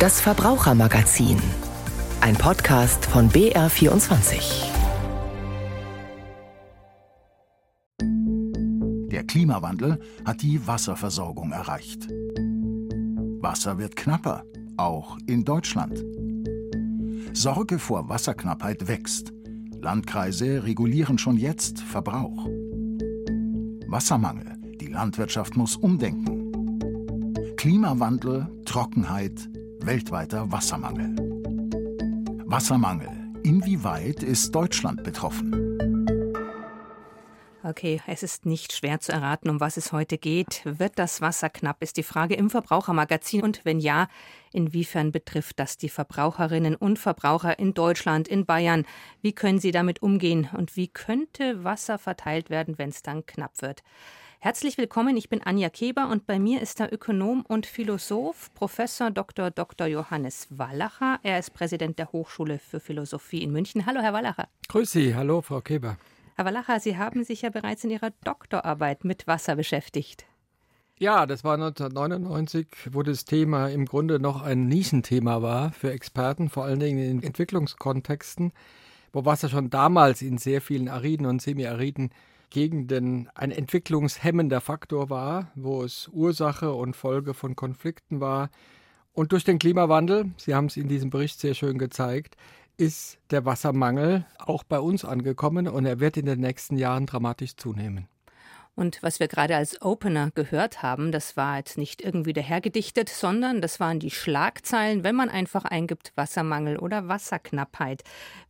Das Verbrauchermagazin. Ein Podcast von BR24. Der Klimawandel hat die Wasserversorgung erreicht. Wasser wird knapper, auch in Deutschland. Sorge vor Wasserknappheit wächst. Landkreise regulieren schon jetzt Verbrauch. Wassermangel. Die Landwirtschaft muss umdenken. Klimawandel, Trockenheit, weltweiter Wassermangel. Wassermangel. Inwieweit ist Deutschland betroffen? Okay, es ist nicht schwer zu erraten, um was es heute geht. Wird das Wasser knapp, ist die Frage im Verbrauchermagazin. Und wenn ja, inwiefern betrifft das die Verbraucherinnen und Verbraucher in Deutschland, in Bayern? Wie können sie damit umgehen? Und wie könnte Wasser verteilt werden, wenn es dann knapp wird? Herzlich willkommen, ich bin Anja Keber und bei mir ist der Ökonom und Philosoph Professor Dr. Dr. Johannes Wallacher. Er ist Präsident der Hochschule für Philosophie in München. Hallo, Herr Wallacher. Grüß Sie, hallo, Frau Keber. Herr Wallacher, Sie haben sich ja bereits in Ihrer Doktorarbeit mit Wasser beschäftigt. Ja, das war 1999, wo das Thema im Grunde noch ein Nischenthema war für Experten, vor allen Dingen in Entwicklungskontexten, wo Wasser schon damals in sehr vielen ariden und semiariden Gegenden ein entwicklungshemmender Faktor war, wo es Ursache und Folge von Konflikten war. Und durch den Klimawandel, Sie haben es in diesem Bericht sehr schön gezeigt, ist der Wassermangel auch bei uns angekommen und er wird in den nächsten Jahren dramatisch zunehmen. Und was wir gerade als Opener gehört haben, das war jetzt nicht irgendwie dahergedichtet, sondern das waren die Schlagzeilen, wenn man einfach eingibt Wassermangel oder Wasserknappheit.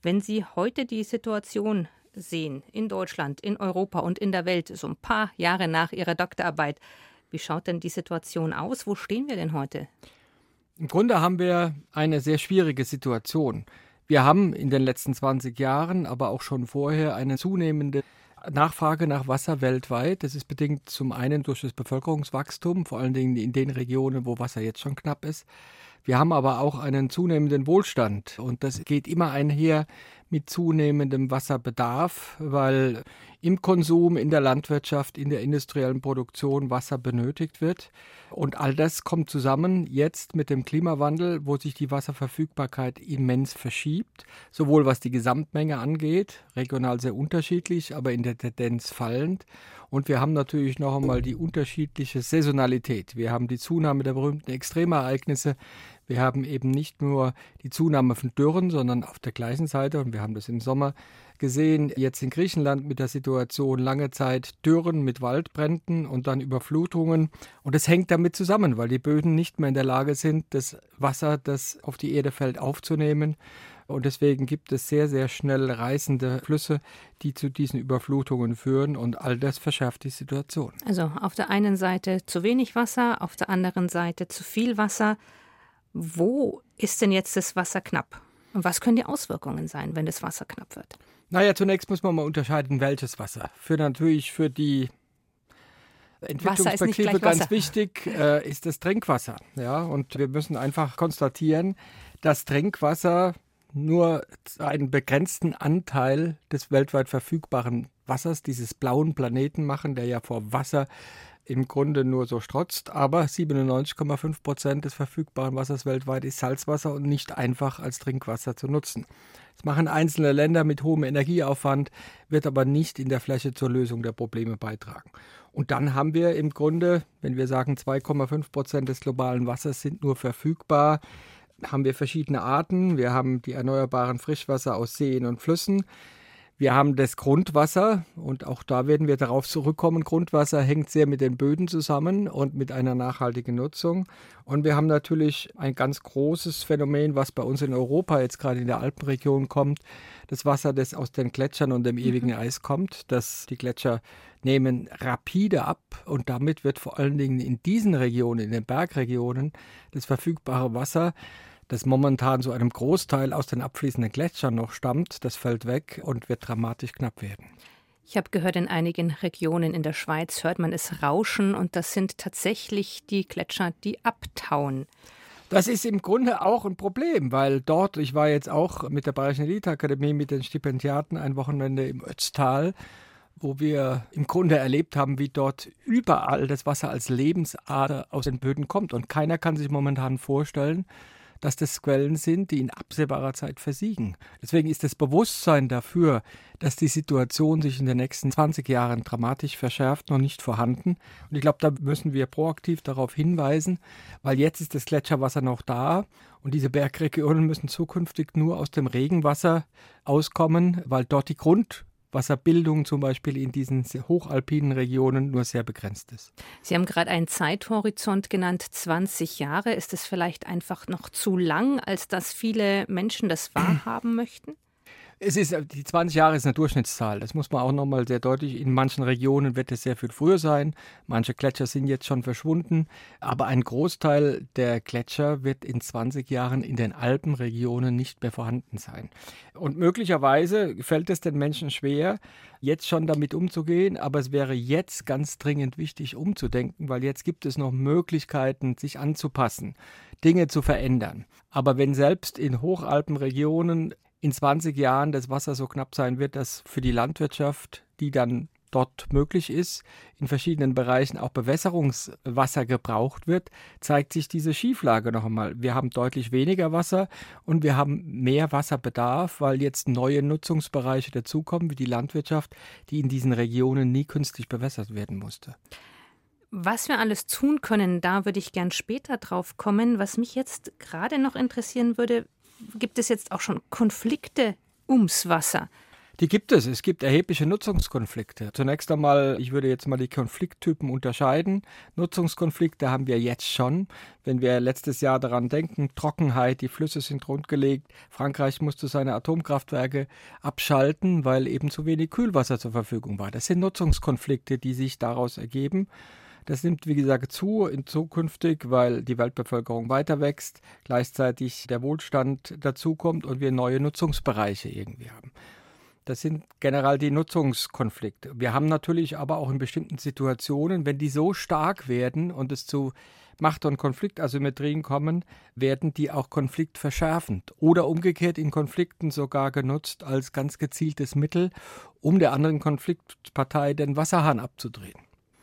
Wenn Sie heute die Situation sehen in Deutschland, in Europa und in der Welt, so ein paar Jahre nach Ihrer Doktorarbeit, wie schaut denn die Situation aus? Wo stehen wir denn heute? Im Grunde haben wir eine sehr schwierige Situation. Wir haben in den letzten 20 Jahren, aber auch schon vorher eine zunehmende Nachfrage nach Wasser weltweit. Das ist bedingt zum einen durch das Bevölkerungswachstum, vor allen Dingen in den Regionen, wo Wasser jetzt schon knapp ist. Wir haben aber auch einen zunehmenden Wohlstand und das geht immer einher mit zunehmendem Wasserbedarf, weil im Konsum, in der Landwirtschaft, in der industriellen Produktion Wasser benötigt wird. Und all das kommt zusammen jetzt mit dem Klimawandel, wo sich die Wasserverfügbarkeit immens verschiebt, sowohl was die Gesamtmenge angeht, regional sehr unterschiedlich, aber in der Tendenz fallend. Und wir haben natürlich noch einmal die unterschiedliche Saisonalität. Wir haben die Zunahme der berühmten Extremereignisse. Wir haben eben nicht nur die Zunahme von Dürren, sondern auf der gleichen Seite, und wir haben das im Sommer gesehen, jetzt in Griechenland mit der Situation lange Zeit Dürren mit Waldbränden und dann Überflutungen. Und es hängt damit zusammen, weil die Böden nicht mehr in der Lage sind, das Wasser, das auf die Erde fällt, aufzunehmen. Und deswegen gibt es sehr, sehr schnell reißende Flüsse, die zu diesen Überflutungen führen. Und all das verschärft die Situation. Also auf der einen Seite zu wenig Wasser, auf der anderen Seite zu viel Wasser. Wo ist denn jetzt das Wasser knapp? Und was können die Auswirkungen sein, wenn das Wasser knapp wird? Naja, zunächst muss man mal unterscheiden, welches Wasser. Für natürlich für die Entwicklungsbetriebe ganz wichtig äh, ist das Trinkwasser. Ja, und wir müssen einfach konstatieren, dass Trinkwasser nur einen begrenzten Anteil des weltweit verfügbaren Wassers, dieses blauen Planeten machen, der ja vor Wasser im Grunde nur so strotzt, aber 97,5 Prozent des verfügbaren Wassers weltweit ist Salzwasser und nicht einfach als Trinkwasser zu nutzen. Das machen einzelne Länder mit hohem Energieaufwand, wird aber nicht in der Fläche zur Lösung der Probleme beitragen. Und dann haben wir im Grunde, wenn wir sagen 2,5 Prozent des globalen Wassers sind nur verfügbar, haben wir verschiedene Arten. Wir haben die erneuerbaren Frischwasser aus Seen und Flüssen. Wir haben das Grundwasser und auch da werden wir darauf zurückkommen. Grundwasser hängt sehr mit den Böden zusammen und mit einer nachhaltigen Nutzung. Und wir haben natürlich ein ganz großes Phänomen, was bei uns in Europa jetzt gerade in der Alpenregion kommt. Das Wasser, das aus den Gletschern und dem mhm. ewigen Eis kommt. Das, die Gletscher nehmen rapide ab und damit wird vor allen Dingen in diesen Regionen, in den Bergregionen, das verfügbare Wasser das momentan zu einem Großteil aus den abfließenden Gletschern noch stammt, das fällt weg und wird dramatisch knapp werden. Ich habe gehört, in einigen Regionen in der Schweiz hört man es rauschen und das sind tatsächlich die Gletscher, die abtauen. Das ist im Grunde auch ein Problem, weil dort, ich war jetzt auch mit der Bayerischen Eliteakademie mit den Stipendiaten ein Wochenende im Ötztal, wo wir im Grunde erlebt haben, wie dort überall das Wasser als Lebensader aus den Böden kommt. Und keiner kann sich momentan vorstellen, dass das Quellen sind, die in absehbarer Zeit versiegen. Deswegen ist das Bewusstsein dafür, dass die Situation sich in den nächsten 20 Jahren dramatisch verschärft, noch nicht vorhanden. Und ich glaube, da müssen wir proaktiv darauf hinweisen, weil jetzt ist das Gletscherwasser noch da und diese Bergregionen müssen zukünftig nur aus dem Regenwasser auskommen, weil dort die Grund Wasserbildung zum Beispiel in diesen hochalpinen Regionen nur sehr begrenzt ist. Sie haben gerade einen Zeithorizont genannt, 20 Jahre. Ist es vielleicht einfach noch zu lang, als dass viele Menschen das wahrhaben möchten? Es ist, die 20 Jahre ist eine Durchschnittszahl. Das muss man auch nochmal sehr deutlich. In manchen Regionen wird es sehr viel früher sein. Manche Gletscher sind jetzt schon verschwunden. Aber ein Großteil der Gletscher wird in 20 Jahren in den Alpenregionen nicht mehr vorhanden sein. Und möglicherweise fällt es den Menschen schwer, jetzt schon damit umzugehen. Aber es wäre jetzt ganz dringend wichtig, umzudenken, weil jetzt gibt es noch Möglichkeiten, sich anzupassen, Dinge zu verändern. Aber wenn selbst in Hochalpenregionen in 20 Jahren das Wasser so knapp sein wird, dass für die Landwirtschaft, die dann dort möglich ist, in verschiedenen Bereichen auch Bewässerungswasser gebraucht wird, zeigt sich diese Schieflage noch einmal. Wir haben deutlich weniger Wasser und wir haben mehr Wasserbedarf, weil jetzt neue Nutzungsbereiche dazukommen, wie die Landwirtschaft, die in diesen Regionen nie künstlich bewässert werden musste. Was wir alles tun können, da würde ich gern später drauf kommen. Was mich jetzt gerade noch interessieren würde, gibt es jetzt auch schon Konflikte ums Wasser? Die gibt es. Es gibt erhebliche Nutzungskonflikte. Zunächst einmal, ich würde jetzt mal die Konflikttypen unterscheiden. Nutzungskonflikte haben wir jetzt schon. Wenn wir letztes Jahr daran denken, Trockenheit, die Flüsse sind rundgelegt. Frankreich musste seine Atomkraftwerke abschalten, weil eben zu wenig Kühlwasser zur Verfügung war. Das sind Nutzungskonflikte, die sich daraus ergeben. Das nimmt, wie gesagt, zu in zukünftig, weil die Weltbevölkerung weiter wächst, gleichzeitig der Wohlstand dazukommt und wir neue Nutzungsbereiche irgendwie haben. Das sind generell die Nutzungskonflikte. Wir haben natürlich aber auch in bestimmten Situationen, wenn die so stark werden und es zu Macht- und Konfliktasymmetrien kommen, werden die auch konfliktverschärfend oder umgekehrt in Konflikten sogar genutzt als ganz gezieltes Mittel, um der anderen Konfliktpartei den Wasserhahn abzudrehen.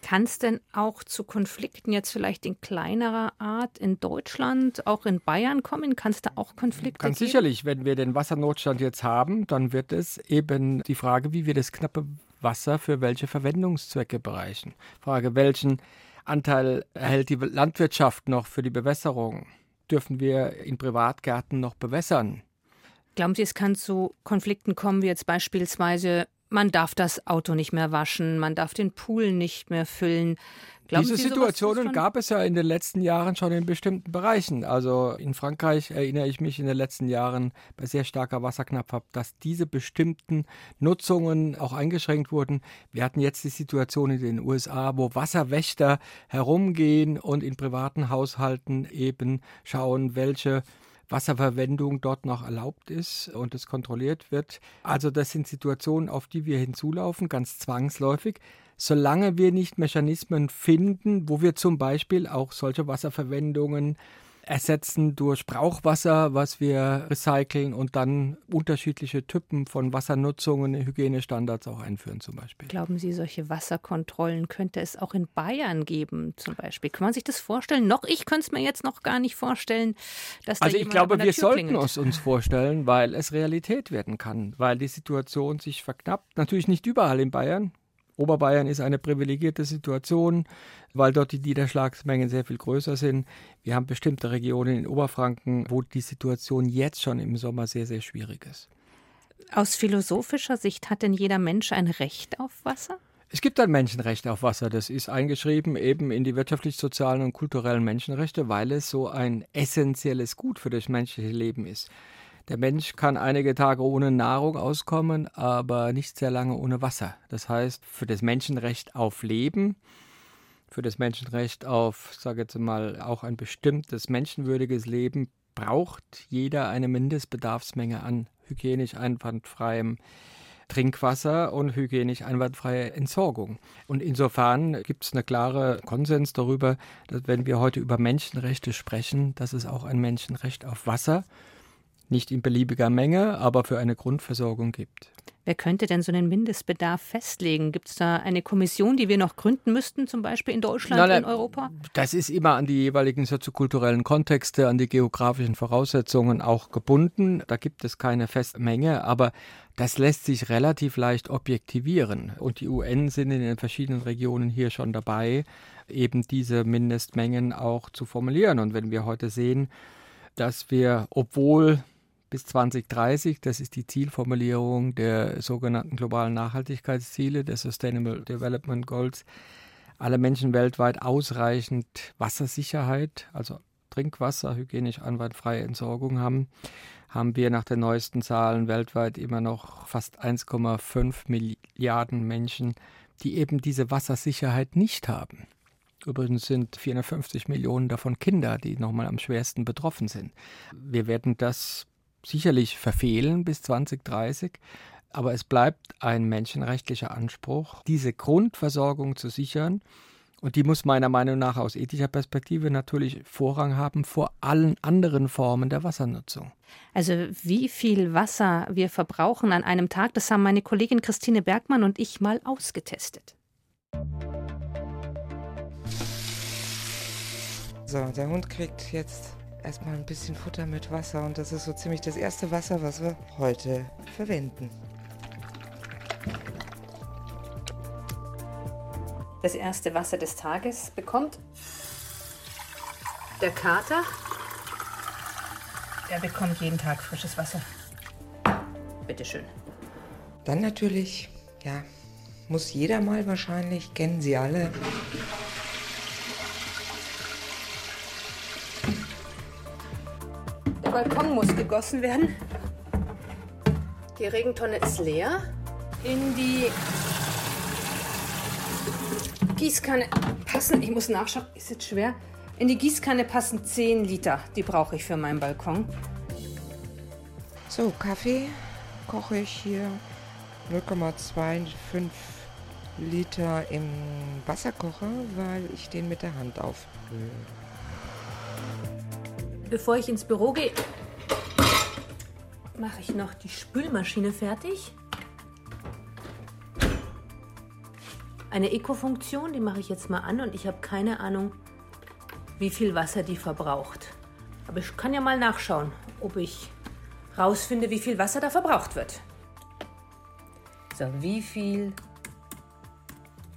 Kann es denn auch zu Konflikten jetzt vielleicht in kleinerer Art in Deutschland, auch in Bayern kommen? Kann es da auch Konflikte Ganz geben? sicherlich, wenn wir den Wassernotstand jetzt haben, dann wird es eben die Frage, wie wir das knappe Wasser für welche Verwendungszwecke bereichen. Frage, welchen Anteil erhält die Landwirtschaft noch für die Bewässerung? Dürfen wir in Privatgärten noch bewässern? Glauben Sie, es kann zu Konflikten kommen, wie jetzt beispielsweise man darf das Auto nicht mehr waschen, man darf den Pool nicht mehr füllen. Glauben Diese Sie, Situationen gab es ja in den letzten Jahren schon in bestimmten Bereichen. Also in Frankreich erinnere ich mich in den letzten Jahren bei sehr starker Wasserknappheit, dass diese bestimmten Nutzungen auch eingeschränkt wurden. Wir hatten jetzt die Situation in den USA, wo Wasserwächter herumgehen und in privaten Haushalten eben schauen, welche Wasserverwendung dort noch erlaubt ist und es kontrolliert wird. Also das sind Situationen, auf die wir hinzulaufen, ganz zwangsläufig solange wir nicht Mechanismen finden, wo wir zum Beispiel auch solche Wasserverwendungen ersetzen durch Brauchwasser, was wir recyceln und dann unterschiedliche Typen von Wassernutzungen, Hygienestandards auch einführen zum Beispiel. Glauben Sie, solche Wasserkontrollen könnte es auch in Bayern geben zum Beispiel? Kann man sich das vorstellen? Noch ich könnte es mir jetzt noch gar nicht vorstellen, dass da Also ich glaube, wir Tür sollten es uns vorstellen, weil es Realität werden kann, weil die Situation sich verknappt. Natürlich nicht überall in Bayern. Oberbayern ist eine privilegierte Situation, weil dort die Niederschlagsmengen sehr viel größer sind. Wir haben bestimmte Regionen in Oberfranken, wo die Situation jetzt schon im Sommer sehr, sehr schwierig ist. Aus philosophischer Sicht hat denn jeder Mensch ein Recht auf Wasser? Es gibt ein Menschenrecht auf Wasser. Das ist eingeschrieben eben in die wirtschaftlich-sozialen und kulturellen Menschenrechte, weil es so ein essentielles Gut für das menschliche Leben ist. Der Mensch kann einige Tage ohne Nahrung auskommen, aber nicht sehr lange ohne Wasser. Das heißt, für das Menschenrecht auf Leben, für das Menschenrecht auf, sage jetzt mal, auch ein bestimmtes menschenwürdiges Leben braucht jeder eine Mindestbedarfsmenge an hygienisch einwandfreiem Trinkwasser und hygienisch einwandfreie Entsorgung. Und insofern gibt es eine klare Konsens darüber, dass wenn wir heute über Menschenrechte sprechen, dass es auch ein Menschenrecht auf Wasser nicht in beliebiger Menge, aber für eine Grundversorgung gibt. Wer könnte denn so einen Mindestbedarf festlegen? Gibt es da eine Kommission, die wir noch gründen müssten, zum Beispiel in Deutschland, nein, nein, in Europa? Das ist immer an die jeweiligen soziokulturellen Kontexte, an die geografischen Voraussetzungen auch gebunden. Da gibt es keine Festmenge, aber das lässt sich relativ leicht objektivieren. Und die UN sind in den verschiedenen Regionen hier schon dabei, eben diese Mindestmengen auch zu formulieren. Und wenn wir heute sehen, dass wir, obwohl bis 2030, das ist die Zielformulierung der sogenannten globalen Nachhaltigkeitsziele, der Sustainable Development Goals, alle Menschen weltweit ausreichend Wassersicherheit, also Trinkwasser, hygienisch anwandfreie Entsorgung haben, haben wir nach den neuesten Zahlen weltweit immer noch fast 1,5 Milliarden Menschen, die eben diese Wassersicherheit nicht haben. Übrigens sind 450 Millionen davon Kinder, die nochmal am schwersten betroffen sind. Wir werden das sicherlich verfehlen bis 2030, aber es bleibt ein menschenrechtlicher Anspruch, diese Grundversorgung zu sichern. Und die muss meiner Meinung nach aus ethischer Perspektive natürlich Vorrang haben vor allen anderen Formen der Wassernutzung. Also wie viel Wasser wir verbrauchen an einem Tag, das haben meine Kollegin Christine Bergmann und ich mal ausgetestet. So, der Hund kriegt jetzt erstmal ein bisschen Futter mit Wasser und das ist so ziemlich das erste Wasser, was wir heute verwenden. Das erste Wasser des Tages bekommt der Kater. Der bekommt jeden Tag frisches Wasser. Bitteschön. Dann natürlich, ja, muss jeder mal wahrscheinlich, kennen Sie alle, Balkon muss gegossen werden. Die Regentonne ist leer. In die Gießkanne passen, ich muss nachschauen, ist jetzt schwer. In die Gießkanne passen 10 Liter. Die brauche ich für meinen Balkon. So, Kaffee koche ich hier 0,25 Liter im Wasserkocher, weil ich den mit der Hand aufbrühe. Bevor ich ins Büro gehe, mache ich noch die Spülmaschine fertig. Eine Eco-Funktion, die mache ich jetzt mal an und ich habe keine Ahnung, wie viel Wasser die verbraucht. Aber ich kann ja mal nachschauen, ob ich rausfinde, wie viel Wasser da verbraucht wird. So, wie viel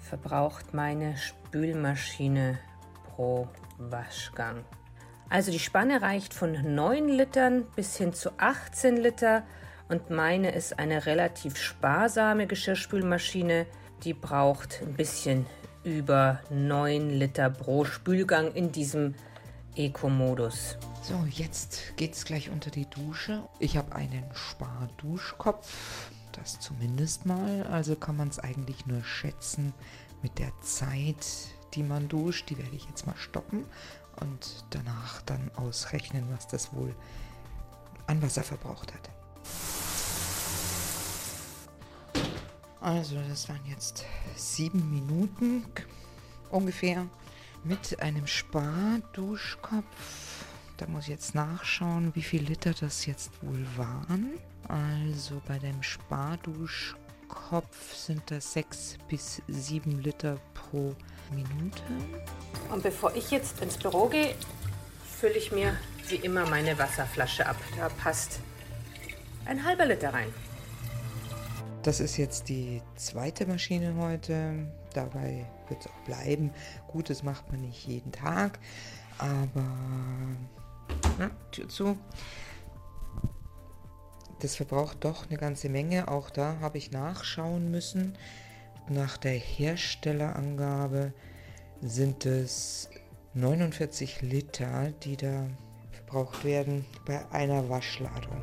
verbraucht meine Spülmaschine pro Waschgang? Also die Spanne reicht von 9 Litern bis hin zu 18 Liter und meine ist eine relativ sparsame Geschirrspülmaschine. Die braucht ein bisschen über 9 Liter pro Spülgang in diesem Eco-Modus. So, jetzt geht's gleich unter die Dusche. Ich habe einen Sparduschkopf, das zumindest mal. Also kann man es eigentlich nur schätzen mit der Zeit, die man duscht. Die werde ich jetzt mal stoppen und danach dann ausrechnen, was das wohl an Wasser verbraucht hat. Also, das waren jetzt sieben Minuten ungefähr mit einem Sparduschkopf. Da muss ich jetzt nachschauen, wie viel Liter das jetzt wohl waren. Also bei dem Sparduschkopf sind das sechs bis sieben Liter pro Minute. Und bevor ich jetzt ins Büro gehe, fülle ich mir wie immer meine Wasserflasche ab. Da passt ein halber Liter rein. Das ist jetzt die zweite Maschine heute. Dabei wird es auch bleiben. Gut, das macht man nicht jeden Tag, aber na, Tür zu. Das verbraucht doch eine ganze Menge. Auch da habe ich nachschauen müssen. Nach der Herstellerangabe sind es 49 Liter, die da verbraucht werden bei einer Waschladung.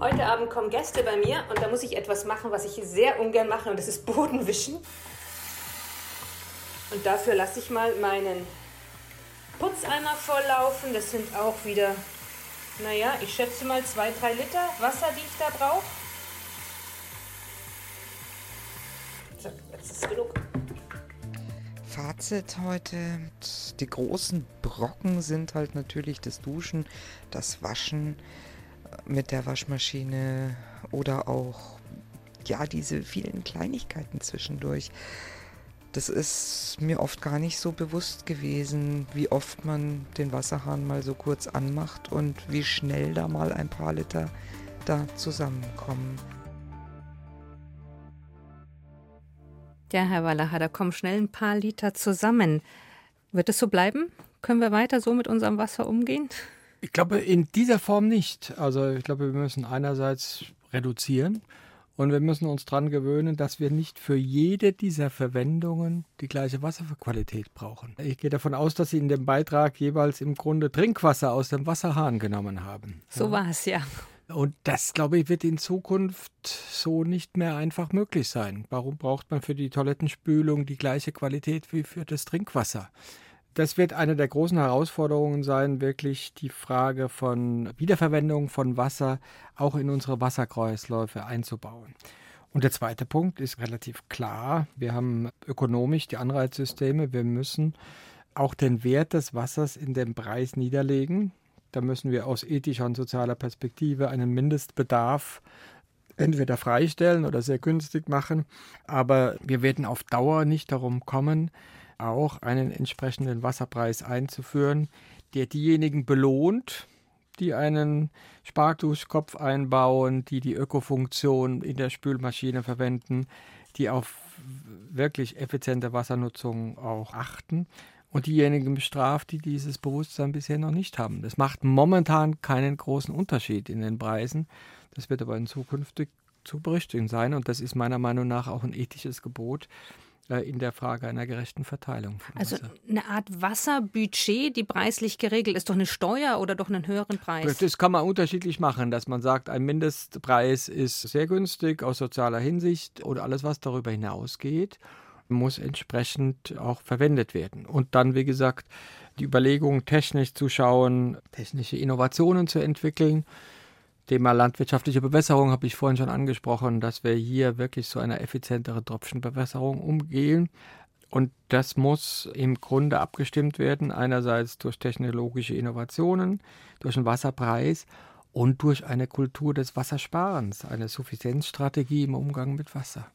Heute Abend kommen Gäste bei mir und da muss ich etwas machen, was ich sehr ungern mache und das ist Bodenwischen. Und dafür lasse ich mal meinen Putzeimer volllaufen. Das sind auch wieder, naja, ich schätze mal zwei, drei Liter Wasser, die ich da brauche. So, jetzt ist genug. Fazit heute, die großen Brocken sind halt natürlich das Duschen, das Waschen äh, mit der Waschmaschine oder auch ja diese vielen Kleinigkeiten zwischendurch. Das ist mir oft gar nicht so bewusst gewesen, wie oft man den Wasserhahn mal so kurz anmacht und wie schnell da mal ein paar Liter da zusammenkommen. Ja, Herr Wallacher, da kommen schnell ein paar Liter zusammen. Wird es so bleiben? Können wir weiter so mit unserem Wasser umgehen? Ich glaube, in dieser Form nicht. Also ich glaube, wir müssen einerseits reduzieren und wir müssen uns daran gewöhnen, dass wir nicht für jede dieser Verwendungen die gleiche Wasserqualität brauchen. Ich gehe davon aus, dass Sie in dem Beitrag jeweils im Grunde Trinkwasser aus dem Wasserhahn genommen haben. So ja. war es, ja. Und das, glaube ich, wird in Zukunft so nicht mehr einfach möglich sein. Warum braucht man für die Toilettenspülung die gleiche Qualität wie für das Trinkwasser? Das wird eine der großen Herausforderungen sein, wirklich die Frage von Wiederverwendung von Wasser auch in unsere Wasserkreisläufe einzubauen. Und der zweite Punkt ist relativ klar. Wir haben ökonomisch die Anreizsysteme. Wir müssen auch den Wert des Wassers in dem Preis niederlegen. Da müssen wir aus ethischer und sozialer Perspektive einen Mindestbedarf entweder freistellen oder sehr günstig machen. Aber wir werden auf Dauer nicht darum kommen, auch einen entsprechenden Wasserpreis einzuführen, der diejenigen belohnt, die einen Sparduschkopf einbauen, die die Ökofunktion in der Spülmaschine verwenden, die auf wirklich effiziente Wassernutzung auch achten und diejenigen bestraft, die dieses Bewusstsein bisher noch nicht haben. Das macht momentan keinen großen Unterschied in den Preisen. Das wird aber in Zukunft zu berichtigen sein und das ist meiner Meinung nach auch ein ethisches Gebot in der Frage einer gerechten Verteilung. also eine Art Wasserbudget, die preislich geregelt ist, doch eine Steuer oder doch einen höheren Preis? Das kann man unterschiedlich machen, dass man sagt, ein Mindestpreis ist sehr günstig aus sozialer Hinsicht oder alles, was darüber hinausgeht muss entsprechend auch verwendet werden. Und dann, wie gesagt, die Überlegung, technisch zu schauen, technische Innovationen zu entwickeln. Thema landwirtschaftliche Bewässerung habe ich vorhin schon angesprochen, dass wir hier wirklich zu einer effizienteren Tropfenbewässerung umgehen. Und das muss im Grunde abgestimmt werden, einerseits durch technologische Innovationen, durch einen Wasserpreis und durch eine Kultur des Wassersparens, eine Suffizienzstrategie im Umgang mit Wasser.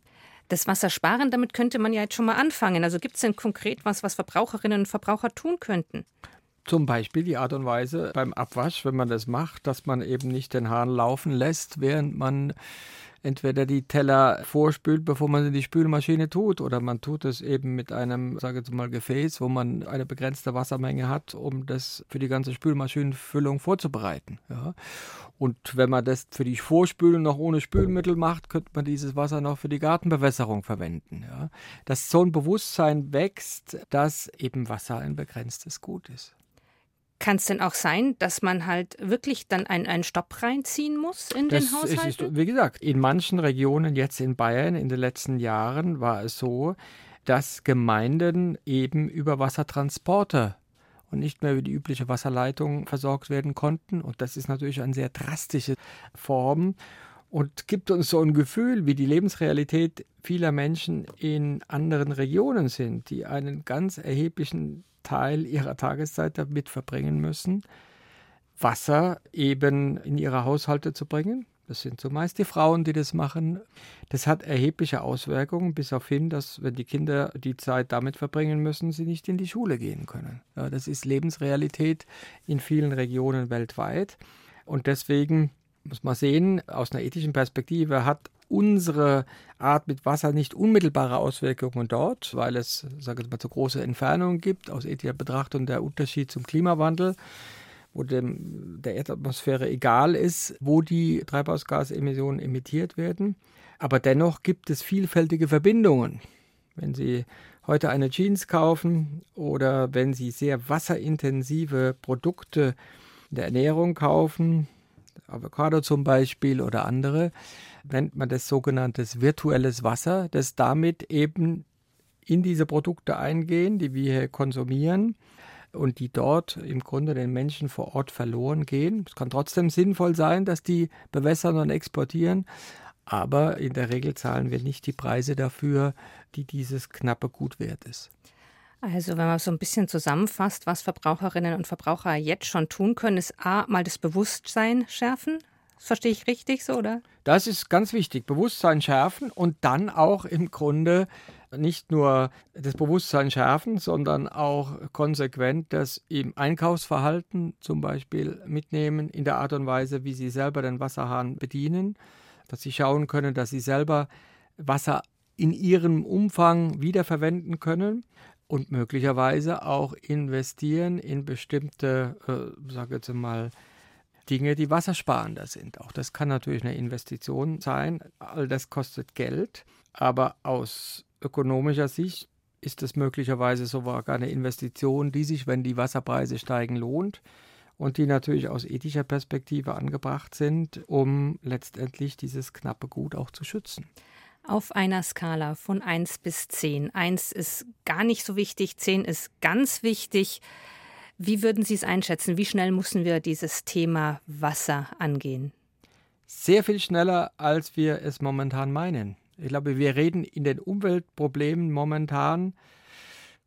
Das Wassersparen, damit könnte man ja jetzt schon mal anfangen. Also gibt es denn konkret was, was Verbraucherinnen und Verbraucher tun könnten? Zum Beispiel die Art und Weise beim Abwasch, wenn man das macht, dass man eben nicht den Hahn laufen lässt, während man entweder die Teller vorspült, bevor man sie in die Spülmaschine tut, oder man tut es eben mit einem, sage ich mal, Gefäß, wo man eine begrenzte Wassermenge hat, um das für die ganze Spülmaschinenfüllung vorzubereiten. Ja. Und wenn man das für die Vorspülung noch ohne Spülmittel macht, könnte man dieses Wasser noch für die Gartenbewässerung verwenden. Ja. Dass so ein Bewusstsein wächst, dass eben Wasser ein begrenztes Gut ist. Kann es denn auch sein, dass man halt wirklich dann einen, einen Stopp reinziehen muss in das den Haushalten? Ist, wie gesagt, in manchen Regionen, jetzt in Bayern, in den letzten Jahren war es so, dass Gemeinden eben über Wassertransporter und nicht mehr über die übliche Wasserleitung versorgt werden konnten. Und das ist natürlich eine sehr drastische Form und gibt uns so ein Gefühl, wie die Lebensrealität vieler Menschen in anderen Regionen sind, die einen ganz erheblichen Teil ihrer Tageszeit damit verbringen müssen, Wasser eben in ihre Haushalte zu bringen. Das sind zumeist die Frauen, die das machen. Das hat erhebliche Auswirkungen, bis auf hin, dass wenn die Kinder die Zeit damit verbringen müssen, sie nicht in die Schule gehen können. Das ist Lebensrealität in vielen Regionen weltweit. Und deswegen muss man sehen, aus einer ethischen Perspektive hat unsere Art mit Wasser nicht unmittelbare Auswirkungen dort, weil es, sage ich mal, zu große Entfernungen gibt, aus ethischer Betrachtung der Unterschied zum Klimawandel, wo dem, der Erdatmosphäre egal ist, wo die Treibhausgasemissionen emittiert werden. Aber dennoch gibt es vielfältige Verbindungen. Wenn Sie heute eine Jeans kaufen oder wenn Sie sehr wasserintensive Produkte der Ernährung kaufen, Avocado zum Beispiel oder andere, nennt man das sogenanntes virtuelles Wasser, das damit eben in diese Produkte eingehen, die wir hier konsumieren und die dort im Grunde den Menschen vor Ort verloren gehen. Es kann trotzdem sinnvoll sein, dass die bewässern und exportieren, aber in der Regel zahlen wir nicht die Preise dafür, die dieses knappe Gut wert ist. Also, wenn man so ein bisschen zusammenfasst, was Verbraucherinnen und Verbraucher jetzt schon tun können, ist A, mal das Bewusstsein schärfen. Das verstehe ich richtig so, oder? Das ist ganz wichtig. Bewusstsein schärfen und dann auch im Grunde nicht nur das Bewusstsein schärfen, sondern auch konsequent das im Einkaufsverhalten zum Beispiel mitnehmen, in der Art und Weise, wie sie selber den Wasserhahn bedienen, dass sie schauen können, dass sie selber Wasser in ihrem Umfang wiederverwenden können und möglicherweise auch investieren in bestimmte, äh, sage jetzt mal, Dinge, die wassersparender sind. Auch das kann natürlich eine Investition sein. All das kostet Geld, aber aus ökonomischer Sicht ist es möglicherweise sogar eine Investition, die sich, wenn die Wasserpreise steigen, lohnt und die natürlich aus ethischer Perspektive angebracht sind, um letztendlich dieses knappe Gut auch zu schützen. Auf einer Skala von 1 bis 10. 1 ist gar nicht so wichtig, 10 ist ganz wichtig. Wie würden Sie es einschätzen? Wie schnell müssen wir dieses Thema Wasser angehen? Sehr viel schneller, als wir es momentan meinen. Ich glaube, wir reden in den Umweltproblemen momentan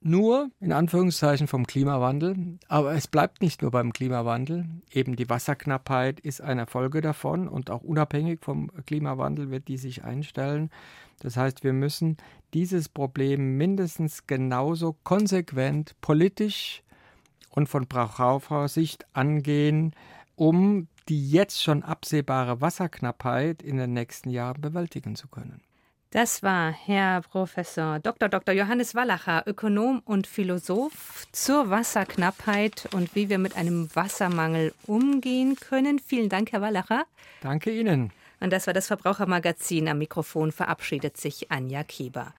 nur in Anführungszeichen vom Klimawandel. Aber es bleibt nicht nur beim Klimawandel. Eben die Wasserknappheit ist eine Folge davon und auch unabhängig vom Klimawandel wird die sich einstellen. Das heißt, wir müssen dieses Problem mindestens genauso konsequent politisch und von Verbrauchersicht angehen, um die jetzt schon absehbare Wasserknappheit in den nächsten Jahren bewältigen zu können. Das war Herr Professor Dr. Dr. Johannes Wallacher, Ökonom und Philosoph zur Wasserknappheit und wie wir mit einem Wassermangel umgehen können. Vielen Dank, Herr Wallacher. Danke Ihnen. Und das war das Verbrauchermagazin. Am Mikrofon verabschiedet sich Anja Kieber.